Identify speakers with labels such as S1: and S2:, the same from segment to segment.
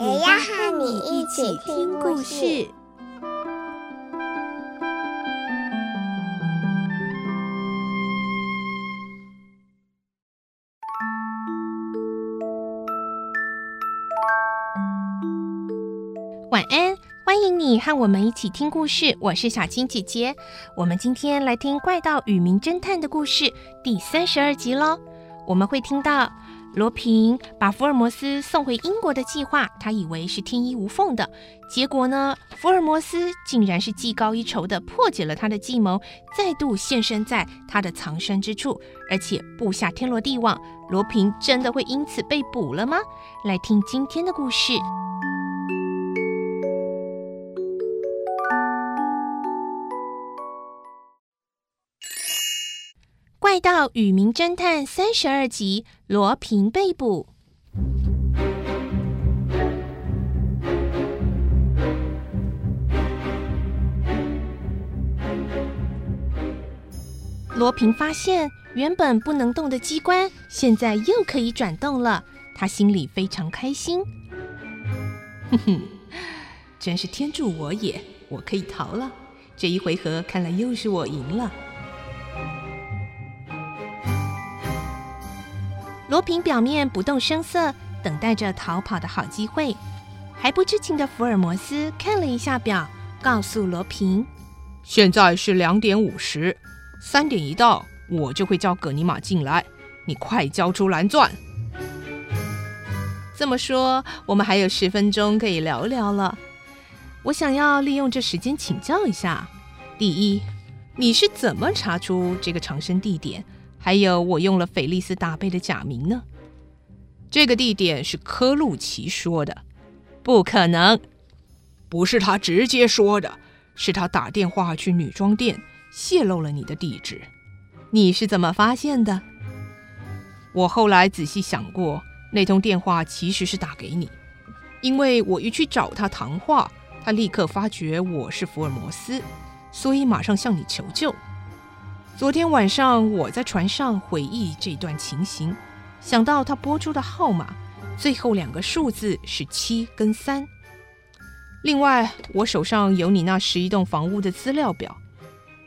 S1: 也要和你一起听故事。
S2: 晚安，欢迎你和我们一起听故事。我是小青姐姐，我们今天来听《怪盗与名侦探》的故事第三十二集喽。我们会听到。罗平把福尔摩斯送回英国的计划，他以为是天衣无缝的，结果呢，福尔摩斯竟然是技高一筹的破解了他的计谋，再度现身在他的藏身之处，而且布下天罗地网。罗平真的会因此被捕了吗？来听今天的故事。《怪盗与名侦探》三十二集，罗平被捕。罗平发现，原本不能动的机关，现在又可以转动了。他心里非常开心。哼哼，真是天助我也！我可以逃了。这一回合看来又是我赢了。罗平表面不动声色，等待着逃跑的好机会。还不知情的福尔摩斯看了一下表，告诉罗平：“
S3: 现在是两点五十，三点一到，我就会叫葛尼玛进来。你快交出蓝钻。”
S2: 这么说，我们还有十分钟可以聊聊了。我想要利用这时间请教一下：第一，你是怎么查出这个藏身地点？还有，我用了菲利斯·达贝的假名呢。
S3: 这个地点是科路奇说的，
S2: 不可能，
S3: 不是他直接说的，是他打电话去女装店泄露了你的地址。
S2: 你是怎么发现的？
S3: 我后来仔细想过，那通电话其实是打给你，因为我一去找他谈话，他立刻发觉我是福尔摩斯，所以马上向你求救。昨天晚上我在船上回忆这段情形，想到他拨出的号码最后两个数字是七跟三。另外，我手上有你那十一栋房屋的资料表，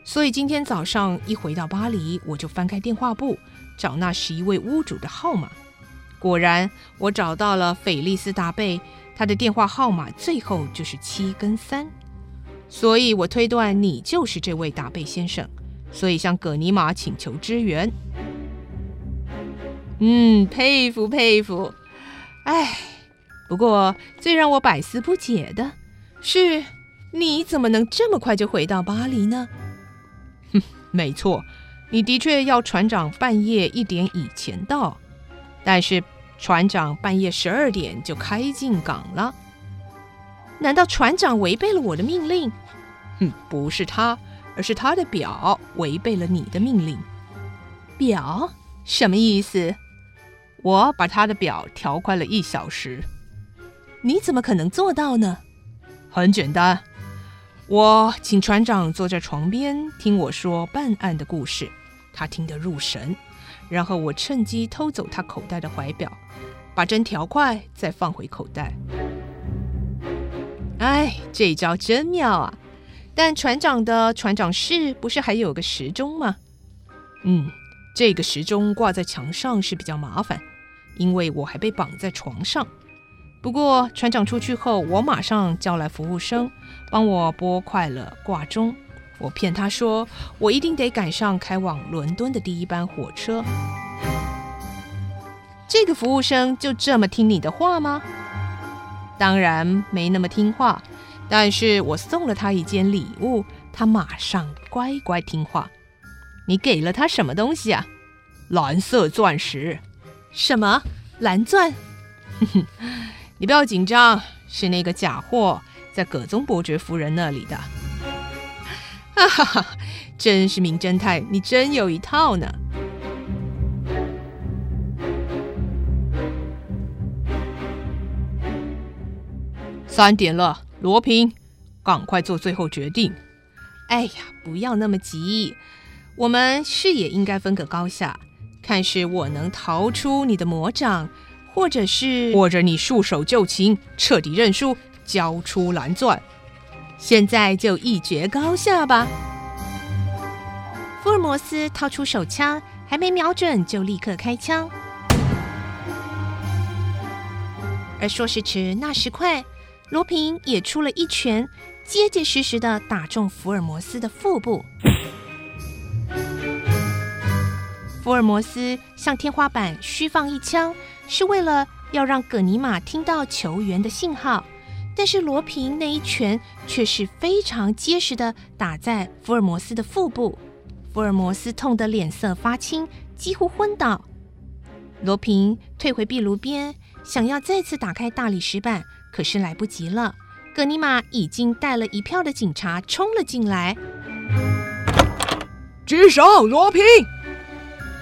S3: 所以今天早上一回到巴黎，我就翻开电话簿找那十一位屋主的号码。果然，我找到了菲利斯·达贝，他的电话号码最后就是七跟三，所以我推断你就是这位达贝先生。所以向葛尼玛请求支援。
S2: 嗯，佩服佩服。哎，不过最让我百思不解的是，你怎么能这么快就回到巴黎呢？
S3: 哼，没错，你的确要船长半夜一点以前到，但是船长半夜十二点就开进港了。
S2: 难道船长违背了我的命令？
S3: 哼，不是他。而是他的表违背了你的命令。
S2: 表？什么意思？
S3: 我把他的表调快了一小时。
S2: 你怎么可能做到呢？
S3: 很简单，我请船长坐在床边听我说办案的故事，他听得入神。然后我趁机偷走他口袋的怀表，把针调快，再放回口袋。
S2: 哎，这一招真妙啊！但船长的船长室不是还有个时钟吗？
S3: 嗯，这个时钟挂在墙上是比较麻烦，因为我还被绑在床上。不过船长出去后，我马上叫来服务生，帮我拨快了挂钟。我骗他说我一定得赶上开往伦敦的第一班火车。
S2: 这个服务生就这么听你的话吗？
S3: 当然没那么听话。但是我送了他一件礼物，他马上乖乖听话。
S2: 你给了他什么东西啊？
S3: 蓝色钻石。
S2: 什么？蓝钻？
S3: 哼哼，你不要紧张，是那个假货在葛宗伯爵夫人那里的。哈哈哈，真是名侦探，你真有一套呢。三点了，罗平，赶快做最后决定。
S2: 哎呀，不要那么急，我们是也应该分个高下，看是我能逃出你的魔掌，或者是
S3: 或者你束手就擒，彻底认输，交出蓝钻。
S2: 现在就一决高下吧。福尔摩斯掏出手枪，还没瞄准就立刻开枪，而说时迟，那时快。罗平也出了一拳，结结实实的打中福尔摩斯的腹部。福尔摩斯向天花板虚放一枪，是为了要让葛尼玛听到求援的信号。但是罗平那一拳却是非常结实的打在福尔摩斯的腹部，福尔摩斯痛得脸色发青，几乎昏倒。罗平退回壁炉边，想要再次打开大理石板。可是来不及了，葛尼玛已经带了一票的警察冲了进来。
S3: 举手，罗平。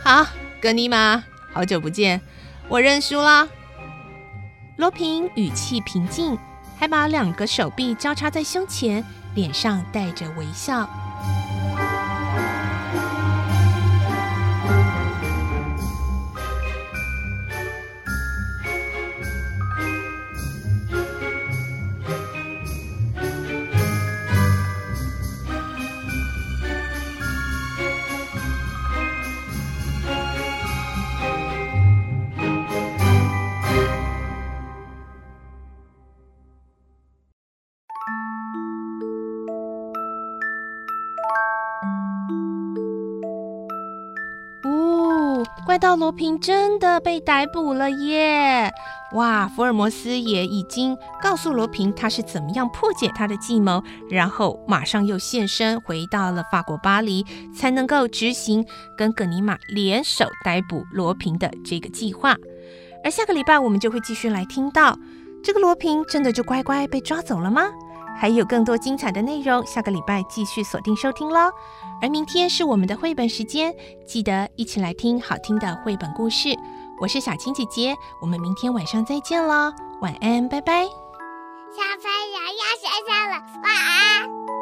S2: 好，葛尼玛，好久不见，我认输了。罗平语气平静，还把两个手臂交叉在胸前，脸上带着微笑。怪盗罗平真的被逮捕了耶！哇，福尔摩斯也已经告诉罗平他是怎么样破解他的计谋，然后马上又现身回到了法国巴黎，才能够执行跟葛尼玛联手逮捕罗平的这个计划。而下个礼拜我们就会继续来听到，这个罗平真的就乖乖被抓走了吗？还有更多精彩的内容，下个礼拜继续锁定收听喽。而明天是我们的绘本时间，记得一起来听好听的绘本故事。我是小青姐姐，我们明天晚上再见喽，晚安，拜拜。
S1: 小朋友要睡觉了，晚安。